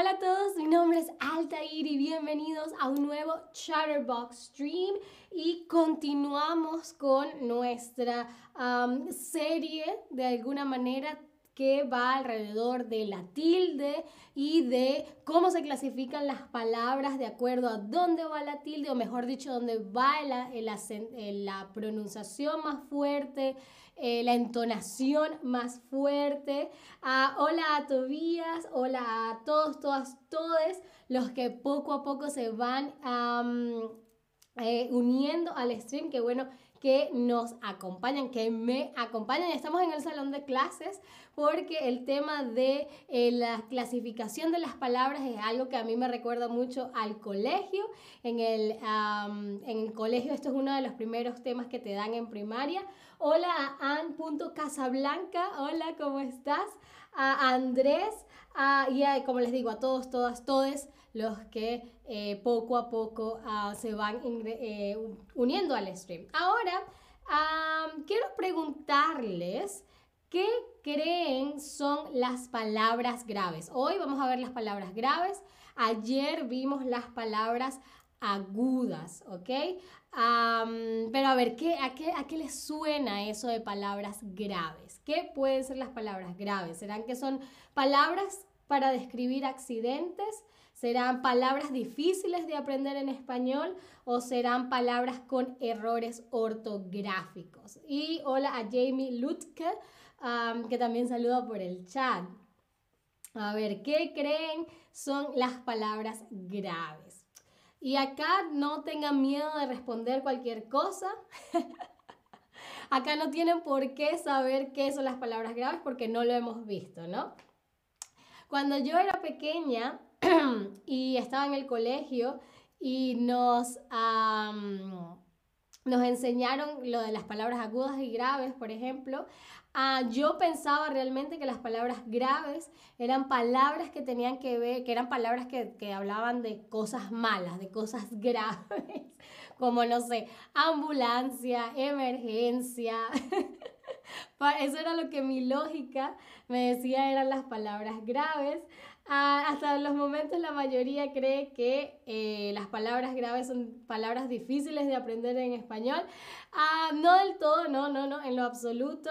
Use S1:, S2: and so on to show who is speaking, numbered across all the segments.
S1: Hola a todos, mi nombre es Altair y bienvenidos a un nuevo Chatterbox Stream y continuamos con nuestra serie de alguna manera que va alrededor de la tilde y de cómo se clasifican las palabras de acuerdo a dónde va la tilde, o mejor dicho, dónde va la, la pronunciación más fuerte, eh, la entonación más fuerte. Ah, hola a Tobías, hola a todos, todas, todos los que poco a poco se van eh, uniendo al stream, que bueno que nos acompañan, que me acompañan. Estamos en el salón de clases porque el tema de eh, la clasificación de las palabras es algo que a mí me recuerda mucho al colegio. En el, en el colegio esto es uno de los primeros temas que te dan en primaria. Hola a Ann.casablanca, hola, ¿cómo estás? A Andrés, y como les digo, a todos, todas, todes los que eh, poco a poco ah, se van eh, uniendo al stream. Ahora, quiero preguntarles qué creen son las palabras graves. Hoy vamos a ver las palabras graves. Ayer vimos las palabras agudas, ¿ok? pero a ver, ¿qué, a, qué, ¿a qué les suena eso de palabras graves? ¿Qué pueden ser las palabras graves? ¿Serán que son palabras para describir accidentes? ¿Serán palabras difíciles de aprender en español o serán palabras con errores ortográficos? Y hola a Jamie Lutke, que también saluda por el chat. A ver, ¿qué creen son las palabras graves? Y acá no tengan miedo de responder cualquier cosa. acá no tienen por qué saber qué son las palabras graves porque no lo hemos visto, ¿no? Cuando yo era pequeña, y estaba en el colegio y nos, nos enseñaron lo de las palabras agudas y graves, por ejemplo. Ah, yo pensaba realmente que las palabras graves eran palabras que tenían que ver, que eran palabras que, que hablaban de cosas malas, de cosas graves, como no sé, ambulancia, emergencia. Eso era lo que mi lógica me decía eran las palabras graves. Ah, hasta los momentos la mayoría cree que eh, las palabras graves son palabras difíciles de aprender en español. Ah, no del todo, no, no, no, en lo absoluto.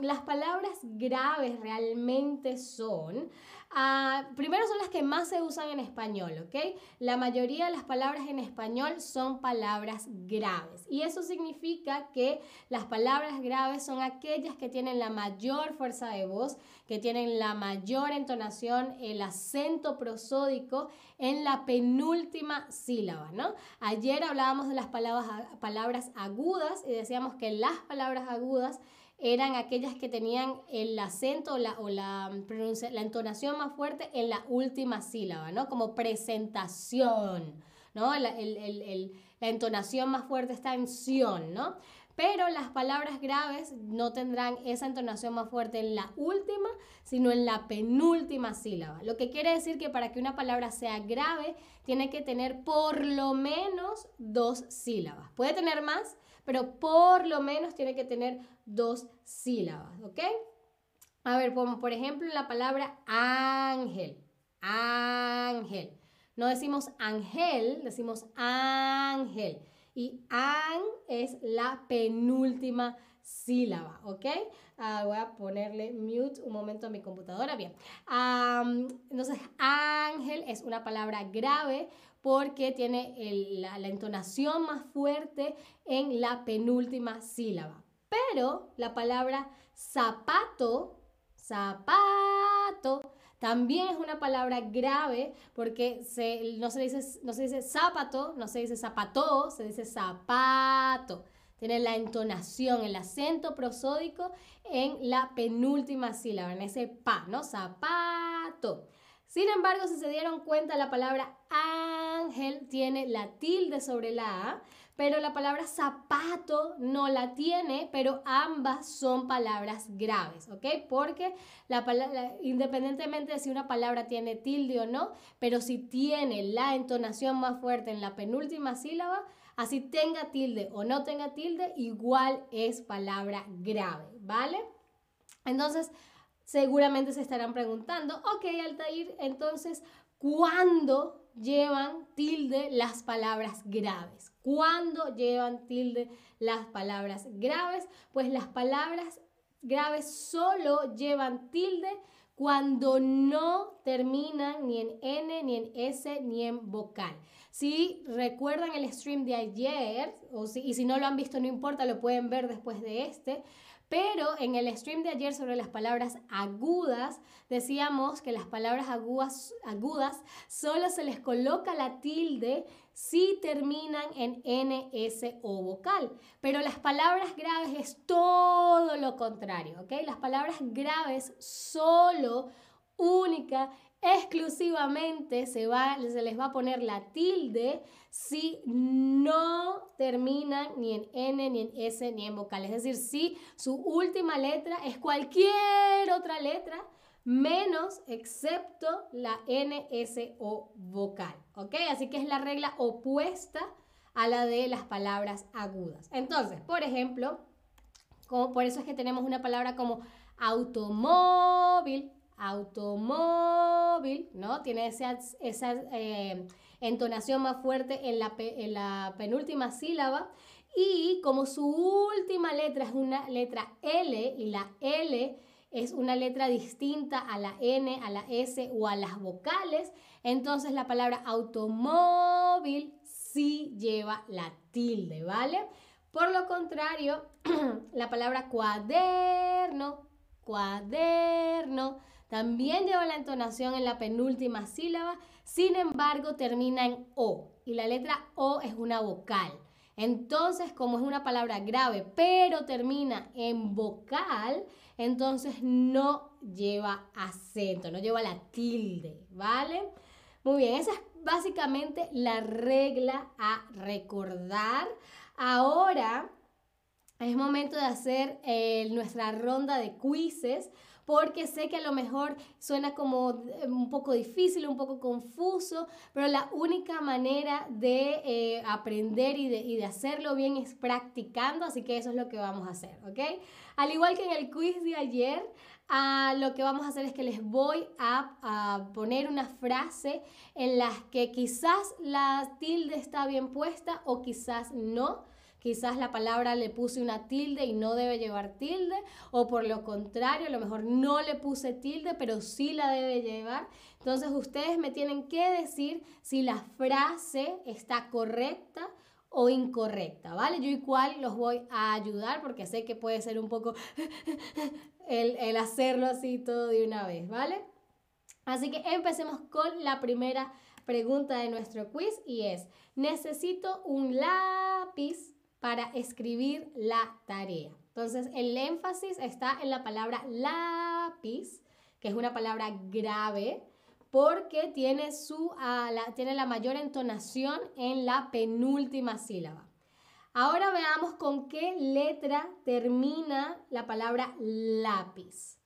S1: las palabras graves realmente son Ah, primero son las que más se usan en español, ¿ok? La mayoría de las palabras en español son palabras graves. Y eso significa que las palabras graves son aquellas que tienen la mayor fuerza de voz, que tienen la mayor entonación, el acento prosódico en la penúltima sílaba, ¿no? Ayer hablábamos de las palabras, palabras agudas y decíamos que las palabras agudas eran aquellas que tenían el acento o la, o la, la entonación más fuerte en la última sílaba, ¿no? Como presentación, ¿no? La, la entonación más fuerte está en sion, ¿no? Pero las palabras graves no tendrán esa entonación más fuerte en la última, sino en la penúltima sílaba. Lo que quiere decir que para que una palabra sea grave, tiene que tener por lo menos dos sílabas. Puede tener más, pero por lo menos tiene que tener dos sílabas, ¿ok? A ver, por ejemplo la palabra ángel, ángel. No decimos ángel, decimos ángel. Y an es la penúltima sílaba, ¿ok? Ah, voy a ponerle mute un momento a mi computadora. Bien. entonces, ángel es una palabra grave porque tiene la, entonación más fuerte en la penúltima sílaba. Pero la palabra zapato, zapato, también es una palabra grave porque no, se dice, no se dice zapato, no se dice zapato, se dice zapato. Tiene la entonación, el acento prosódico en la penúltima sílaba, en ese pa, ¿no? Zapato. Sin embargo, si se dieron cuenta, la palabra ángel tiene la tilde sobre la A, pero la palabra zapato no la tiene, pero ambas son palabras graves, ¿ok? Porque la palabra, independientemente de si una palabra tiene tilde o no, pero si tiene la entonación más fuerte en la penúltima sílaba, así tenga tilde o no tenga tilde, igual es palabra grave, ¿vale? Entonces, seguramente se estarán preguntando, ok, Altair, entonces, cuando llevan tilde las palabras graves. ¿Cuándo llevan tilde las palabras graves? Pues las palabras graves solo llevan tilde cuando no terminan ni en N, ni en S, ni en vocal. Si recuerdan el stream de ayer, o si, y si no lo han visto, no importa, lo pueden ver después de este, pero en el stream de ayer sobre las palabras agudas, decíamos que las palabras agudas, agudas solo se les coloca la tilde si terminan en NS o vocal. Pero las palabras graves es todo lo contrario, ¿ok? Las palabras graves solo, única exclusivamente se, va, les va a poner la tilde si no terminan ni en N, ni en S, ni en vocal. Es decir, si su última letra es cualquier otra letra menos excepto la N, S o vocal. ¿Ok? Así que es la regla opuesta a la de las palabras agudas. Entonces, por ejemplo, como, por eso es que tenemos una palabra como automóvil, automóvil, ¿no? Tiene esa, esa eh, entonación más fuerte en la, en la penúltima sílaba. Y como su última letra es una letra L y la L es una letra distinta a la N, a la S o a las vocales, entonces la palabra automóvil sí lleva la tilde, ¿vale? Por lo contrario, la palabra cuaderno, cuaderno, también lleva la entonación en la penúltima sílaba, sin embargo termina en O y la letra O es una vocal. Entonces, como es una palabra grave, pero termina en vocal, entonces no lleva acento, no lleva la tilde, ¿vale? Muy bien, esa es básicamente la regla a recordar. Ahora es momento de hacer eh, nuestra ronda de quizzes porque sé que a lo mejor suena como eh, un poco difícil, un poco confuso, pero la única manera de eh, aprender y de, hacerlo bien es practicando, así que eso es lo que vamos a hacer, ¿ok? Al igual que en el quiz de ayer, ah, lo que vamos a hacer es que les voy a, a, poner una frase en la que quizás la tilde está bien puesta o quizás no. Quizás la palabra le puse una tilde y no debe llevar tilde, o por lo contrario, a lo mejor no le puse tilde, pero sí la debe llevar. Entonces ustedes me tienen que decir si la frase está correcta o incorrecta, ¿vale? Yo igual los voy a ayudar porque sé que puede ser un poco el, el hacerlo así todo de una vez, ¿vale? Así que empecemos con la primera pregunta de nuestro quiz y es, necesito un lápiz para escribir la tarea. Entonces, el énfasis está en la palabra lápiz, que es una palabra grave, porque tiene, su, la, tiene la mayor entonación en la penúltima sílaba. Ahora veamos con qué letra termina la palabra lápiz.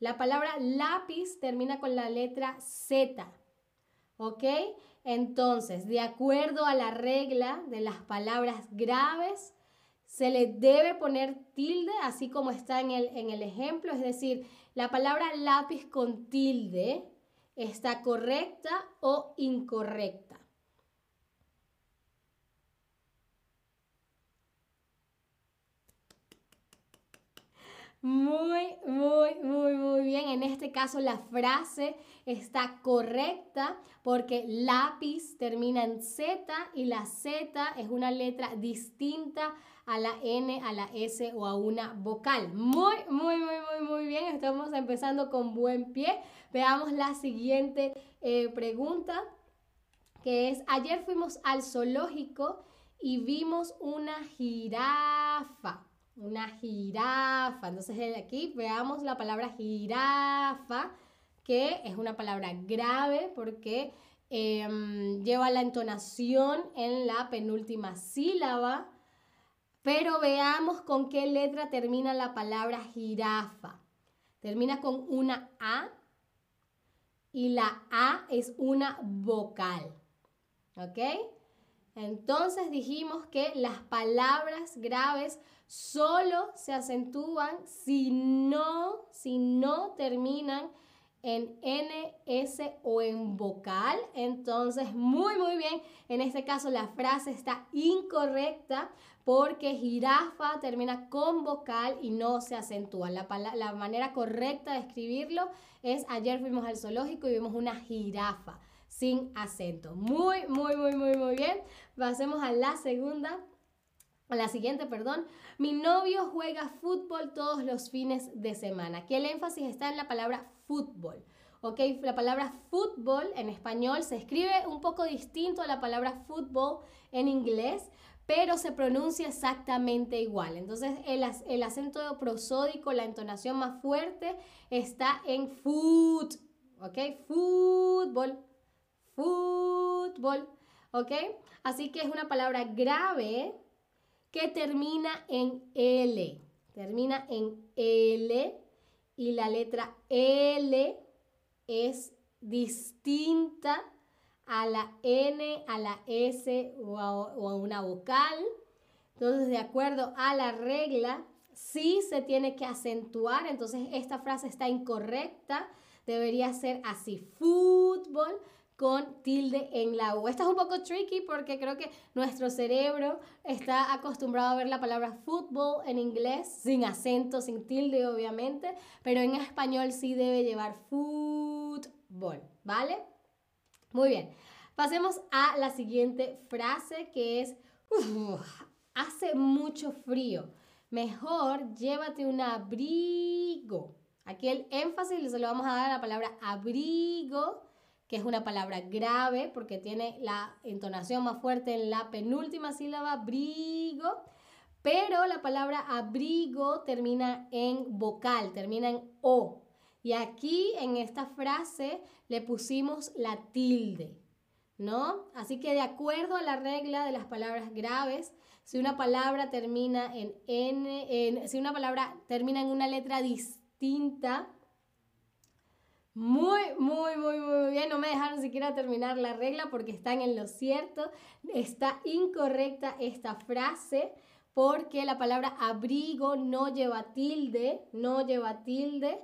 S1: La palabra lápiz termina con la letra Z. ¿Ok? Entonces, de acuerdo a la regla de las palabras graves, se le debe poner tilde, así como está en el, en el ejemplo, es decir, la palabra lápiz con tilde está correcta o incorrecta. Muy, muy, muy, muy bien. En este caso la frase está correcta porque lápiz termina en Z y la Z es una letra distinta a la N, a la S o a una vocal. Muy, muy, muy, muy, muy bien. Estamos empezando con buen pie. Veamos la siguiente eh, pregunta que es, ayer fuimos al zoológico y vimos una jirafa una jirafa. Entonces aquí veamos la palabra jirafa, que es una palabra grave porque em, lleva la entonación en la penúltima sílaba. Pero veamos con qué letra termina la palabra jirafa. Termina con una A y la A es una vocal. ¿Ok? Entonces dijimos que las palabras graves solo se acentúan si no, si no terminan en N, S o en vocal. Entonces, muy, muy bien. En este caso, la frase está incorrecta porque jirafa termina con vocal y no se acentúa. La, la manera correcta de escribirlo es ayer fuimos al zoológico y vimos una jirafa sin acento. Muy, muy, muy, muy, muy bien. Pasemos a la segunda. A la siguiente, perdón. Mi novio juega fútbol todos los fines de semana. Aquí el énfasis está en la palabra fútbol. ¿ok? La palabra fútbol en español se escribe un poco distinto a la palabra fútbol en inglés, pero se pronuncia exactamente igual. Entonces el, el acento prosódico, la entonación más fuerte está en foot, ¿ok? Fútbol, fútbol, ¿ok? Así que es una palabra grave que termina en L, termina en L y la letra L es distinta a la N, a la S o a, una vocal. Entonces, de acuerdo a la regla, sí se tiene que acentuar. Entonces, esta frase está incorrecta. Debería ser así, fútbol con tilde en la U. Esta es un poco tricky porque creo que nuestro cerebro está acostumbrado a ver la palabra fútbol en inglés sin acento, sin tilde obviamente, pero en español sí debe llevar fútbol, ¿vale? Muy bien, pasemos a la siguiente frase que es, hace mucho frío, mejor llévate un abrigo. Aquí el énfasis se lo vamos a dar a la palabra abrigo, que es una palabra grave porque tiene la entonación más fuerte en la penúltima sílaba, abrigo, pero la palabra abrigo termina en vocal, termina en O. Y aquí en esta frase le pusimos la tilde, ¿no? Así que de acuerdo a la regla de las palabras graves, si una palabra termina en N, si una palabra termina en una letra distinta, muy, muy, muy, muy bien. No me dejaron siquiera terminar la regla porque están en lo cierto. Está incorrecta esta frase porque la palabra abrigo no lleva tilde, no lleva tilde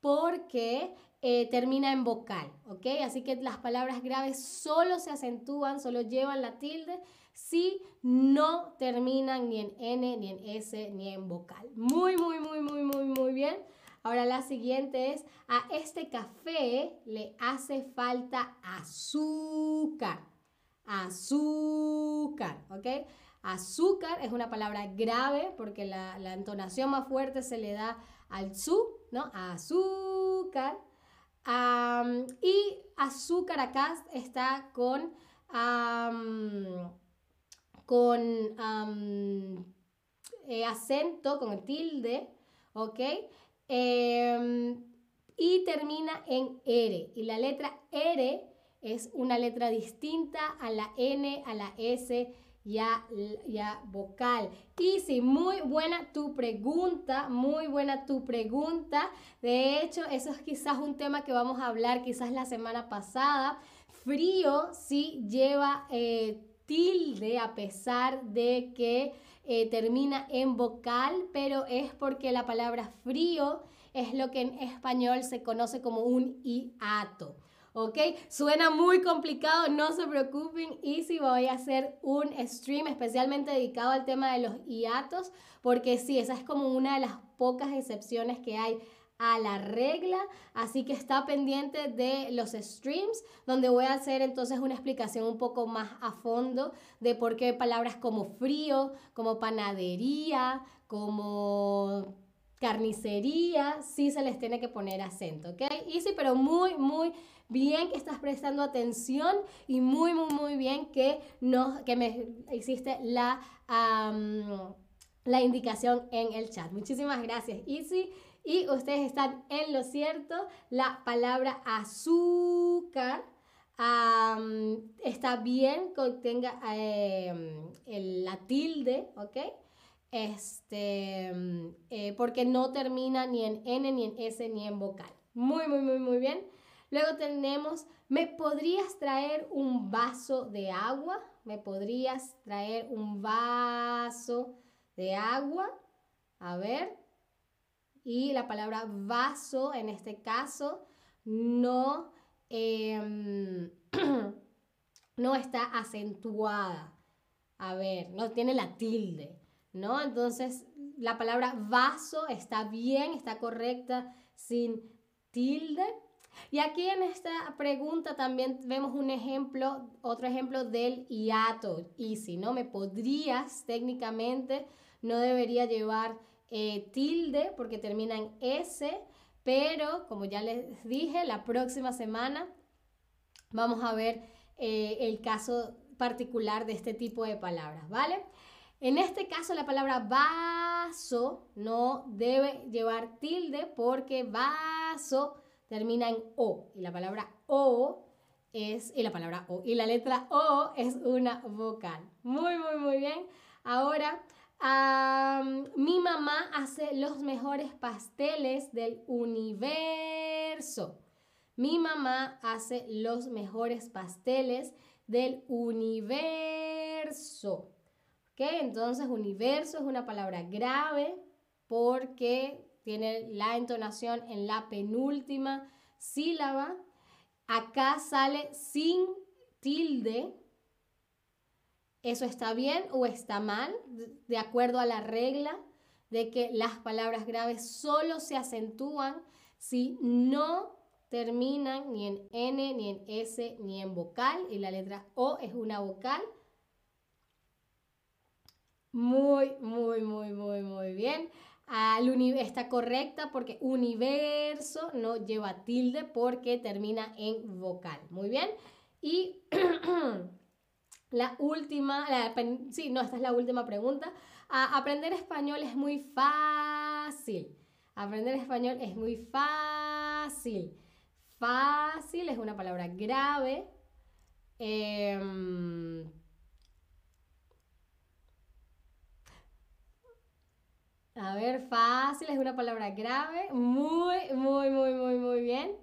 S1: porque eh, termina en vocal, ¿ok? Así que las palabras graves solo se acentúan, solo llevan la tilde si no terminan ni en N, ni en S, ni en vocal. Muy, muy, muy, muy, muy, muy bien. Ahora la siguiente es, a este café le hace falta azúcar. Azúcar, ¿ok? Azúcar es una palabra grave porque la, entonación más fuerte se le da al su, ¿no? Azúcar. y azúcar acá está con, con eh, acento, con tilde, ¿ok? Em, y termina en R. Y la letra R es una letra distinta a la N, a la S ya, ya vocal. Y sí, muy buena tu pregunta, muy buena tu pregunta. De hecho, eso es quizás un tema que vamos a hablar quizás la semana pasada. Frío sí lleva eh, tilde a pesar de que eh, termina en vocal, pero es porque la palabra frío es lo que en español se conoce como un hiato. ¿ok? Suena muy complicado, no se preocupen. Y si voy a hacer un stream especialmente dedicado al tema de los hiatos, porque sí, esa es como una de las pocas excepciones que hay a la regla, así que está pendiente de los streams donde voy a hacer entonces una explicación un poco más a fondo de por qué palabras como frío, como panadería, como carnicería, sí se les tiene que poner acento, ¿ok? Y sí, pero muy, muy bien que estás prestando atención y muy, muy, muy bien que, no, que me hiciste la, la indicación en el chat. Muchísimas gracias, Easy. Y ustedes están en lo cierto, la palabra azúcar está bien que tenga em, la tilde, ¿ok? Este, eh, porque no termina ni en N, ni en S, ni en vocal. Muy, muy, muy, muy bien. Luego tenemos, ¿me podrías traer un vaso de agua? ¿Me podrías traer un vaso de agua? A ver. Y la palabra vaso en este caso no, em, no está acentuada. A ver, no tiene la tilde, ¿no? Entonces, la palabra vaso está bien, está correcta sin tilde. Y aquí en esta pregunta también vemos un ejemplo, otro ejemplo del hiato. Y si no me podrías técnicamente, no debería llevar eh, tilde porque termina en S, pero como ya les dije, la próxima semana vamos a ver eh, el caso particular de este tipo de palabras, ¿vale? En este caso la palabra vaso no debe llevar tilde porque vaso termina en O y la palabra O es, y la palabra O, y la letra O es una vocal. Muy, muy, muy bien. Ahora, mi mamá hace los mejores pasteles del universo. Mi mamá hace los mejores pasteles del universo. ¿Ok? Entonces, universo es una palabra grave porque tiene la entonación en la penúltima sílaba. Acá sale sin tilde. ¿Eso está bien o está mal? De acuerdo a la regla de que las palabras graves solo se acentúan si no terminan ni en N, ni en S, ni en vocal. Y la letra O es una vocal. Muy, muy, muy, muy, muy bien está correcta porque universo no lleva tilde porque termina en vocal. Muy bien. Y la última, sí, no, esta es la última pregunta. aprender español es muy fácil. Aprender español es muy fácil. Fácil es una palabra grave. Eh, A ver, fácil es una palabra grave. Muy, muy, muy, muy, muy bien.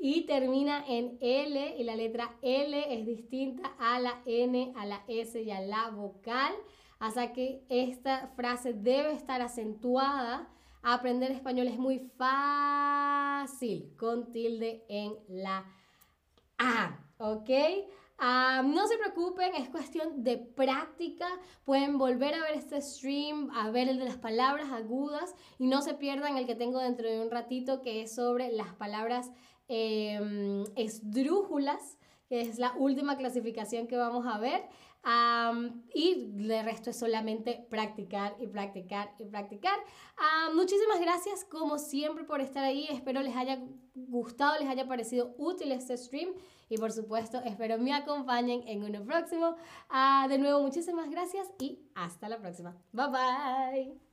S1: Y termina en L y la letra L es distinta a la N, a la S y a la vocal. Hasta que esta frase debe estar acentuada. Aprender español es muy fácil con tilde en la A. ¿Ok? no se preocupen, es cuestión de práctica. Pueden volver a ver este stream, a ver el de las palabras agudas y no se pierdan el que tengo dentro de un ratito que es sobre las palabras em, esdrújulas, que es la última clasificación que vamos a ver. y de resto es solamente practicar y practicar y practicar. muchísimas gracias como siempre por estar ahí. Espero les haya gustado, les haya parecido útil este stream. Y por supuesto, espero me acompañen en uno próximo. Ah, de nuevo, muchísimas gracias y hasta la próxima. Bye bye.